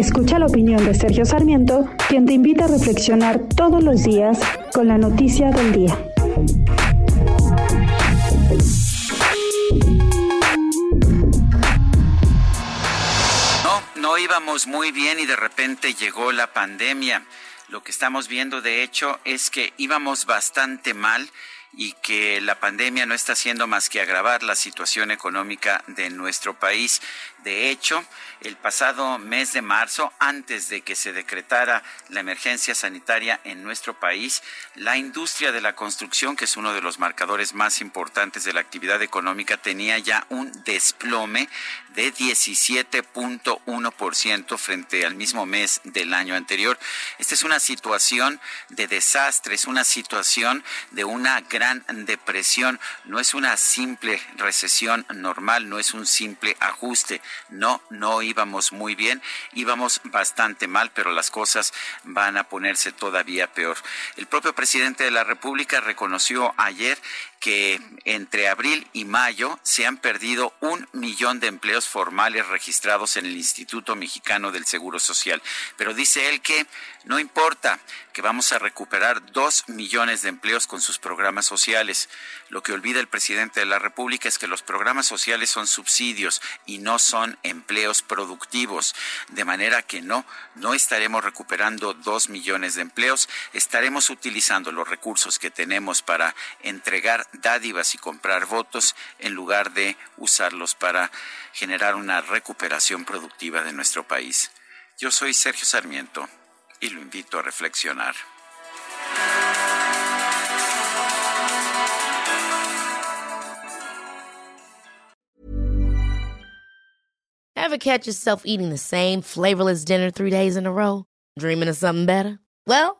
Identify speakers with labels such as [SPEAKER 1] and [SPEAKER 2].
[SPEAKER 1] Escucha la opinión de Sergio Sarmiento, quien te invita a reflexionar todos los días con la noticia del día.
[SPEAKER 2] No, no íbamos muy bien y de repente llegó la pandemia. Lo que estamos viendo, de hecho, es que íbamos bastante mal y que la pandemia no está haciendo más que agravar la situación económica de nuestro país. De hecho, el pasado mes de marzo, antes de que se decretara la emergencia sanitaria en nuestro país, la industria de la construcción, que es uno de los marcadores más importantes de la actividad económica, tenía ya un desplome de 17.1% frente al mismo mes del año anterior. Esta es una situación de desastre, es una situación de una gran depresión, no es una simple recesión normal, no es un simple ajuste no, no íbamos muy bien, íbamos bastante mal, pero las cosas van a ponerse todavía peor. El propio presidente de la República reconoció ayer que entre abril y mayo se han perdido un millón de empleos formales registrados en el Instituto Mexicano del Seguro Social. Pero dice él que no importa, que vamos a recuperar dos millones de empleos con sus programas sociales. Lo que olvida el presidente de la República es que los programas sociales son subsidios y no son empleos productivos. De manera que no, no estaremos recuperando dos millones de empleos, estaremos utilizando los recursos que tenemos para entregar dádivas y comprar votos en lugar de usarlos para generar una recuperación productiva de nuestro país. Yo soy Sergio Sarmiento y lo invito a reflexionar.
[SPEAKER 3] Ever catch yourself eating the same flavorless dinner three days in a row? Dreaming of something better? Well,